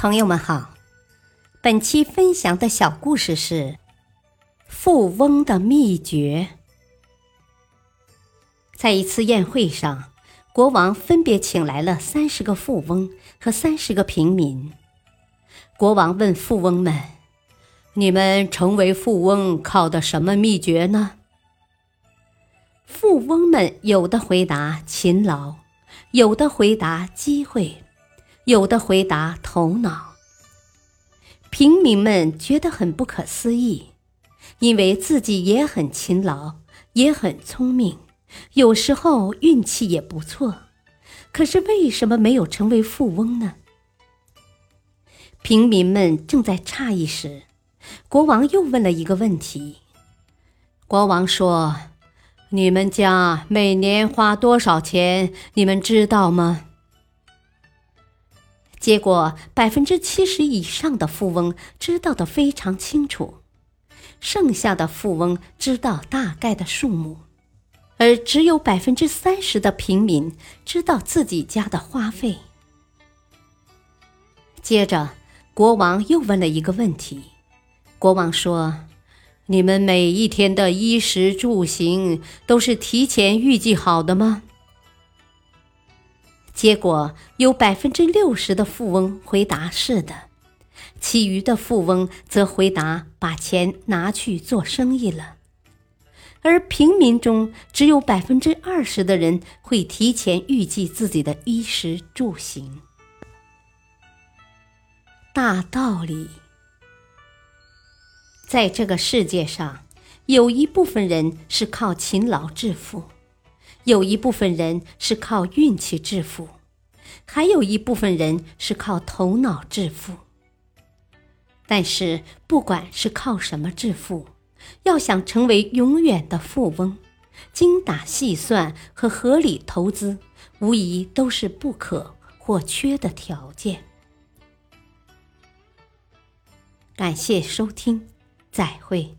朋友们好，本期分享的小故事是《富翁的秘诀》。在一次宴会上，国王分别请来了三十个富翁和三十个平民。国王问富翁们：“你们成为富翁靠的什么秘诀呢？”富翁们有的回答勤劳，有的回答机会。有的回答头脑，平民们觉得很不可思议，因为自己也很勤劳，也很聪明，有时候运气也不错，可是为什么没有成为富翁呢？平民们正在诧异时，国王又问了一个问题。国王说：“你们家每年花多少钱？你们知道吗？”结果，百分之七十以上的富翁知道的非常清楚，剩下的富翁知道大概的数目，而只有百分之三十的平民知道自己家的花费。接着，国王又问了一个问题。国王说：“你们每一天的衣食住行都是提前预计好的吗？”结果有百分之六十的富翁回答是的，其余的富翁则回答把钱拿去做生意了，而平民中只有百分之二十的人会提前预计自己的衣食住行。大道理，在这个世界上，有一部分人是靠勤劳致富。有一部分人是靠运气致富，还有一部分人是靠头脑致富。但是，不管是靠什么致富，要想成为永远的富翁，精打细算和合理投资，无疑都是不可或缺的条件。感谢收听，再会。